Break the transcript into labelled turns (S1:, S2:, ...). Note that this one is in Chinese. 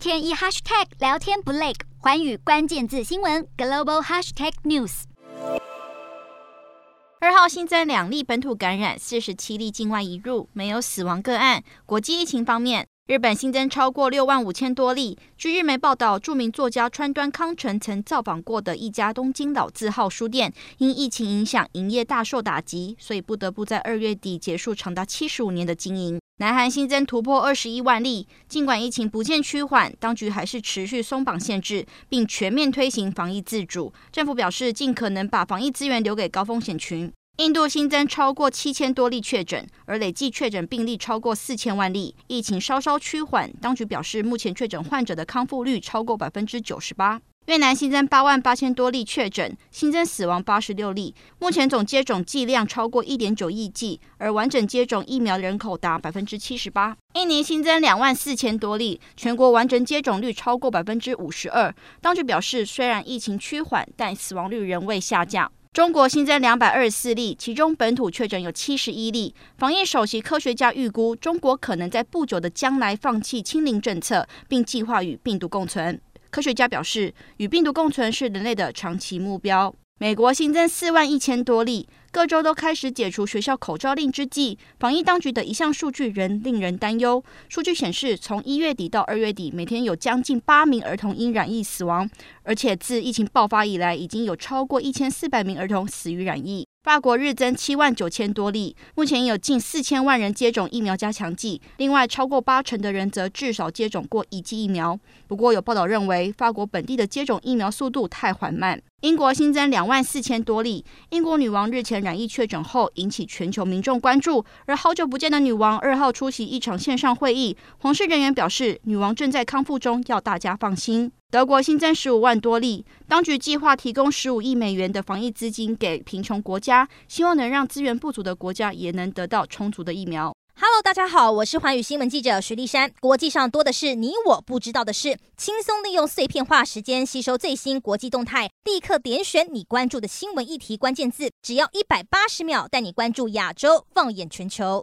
S1: 天一 hashtag 聊天不累，寰宇关键字新闻 global hashtag news。
S2: 二号新增两例本土感染，四十七例境外移入，没有死亡个案。国际疫情方面。日本新增超过六万五千多例。据日媒报道，著名作家川端康成曾造访过的一家东京老字号书店，因疫情影响，营业大受打击，所以不得不在二月底结束长达七十五年的经营。南韩新增突破二十一万例，尽管疫情不见趋缓，当局还是持续松绑限制，并全面推行防疫自主。政府表示，尽可能把防疫资源留给高风险群。印度新增超过七千多例确诊，而累计确诊病例超过四千万例，疫情稍稍趋缓。当局表示，目前确诊患者的康复率超过百分之九十八。越南新增八万八千多例确诊，新增死亡八十六例。目前总接种剂量超过一点九亿剂，而完整接种疫苗人口达百分之七十八。印尼新增两万四千多例，全国完整接种率超过百分之五十二。当局表示，虽然疫情趋缓，但死亡率仍未下降。中国新增两百二十四例，其中本土确诊有七十一例。防疫首席科学家预估，中国可能在不久的将来放弃清零政策，并计划与病毒共存。科学家表示，与病毒共存是人类的长期目标。美国新增四万一千多例，各州都开始解除学校口罩令之际，防疫当局的一项数据仍令人担忧。数据显示，从一月底到二月底，每天有将近八名儿童因染疫死亡，而且自疫情爆发以来，已经有超过一千四百名儿童死于染疫。法国日增七万九千多例，目前有近四千万人接种疫苗加强剂，另外超过八成的人则至少接种过一剂疫苗。不过有报道认为，法国本地的接种疫苗速度太缓慢。英国新增两万四千多例，英国女王日前染疫确诊后引起全球民众关注，而好久不见的女王二号出席一场线上会议，皇室人员表示女王正在康复中，要大家放心。德国新增十五万多例，当局计划提供十五亿美元的防疫资金给贫穷国家，希望能让资源不足的国家也能得到充足的疫苗。
S3: Hello，大家好，我是环宇新闻记者徐丽珊。国际上多的是你我不知道的事，轻松利用碎片化时间吸收最新国际动态，立刻点选你关注的新闻议题关键字，只要一百八十秒，带你关注亚洲，放眼全球。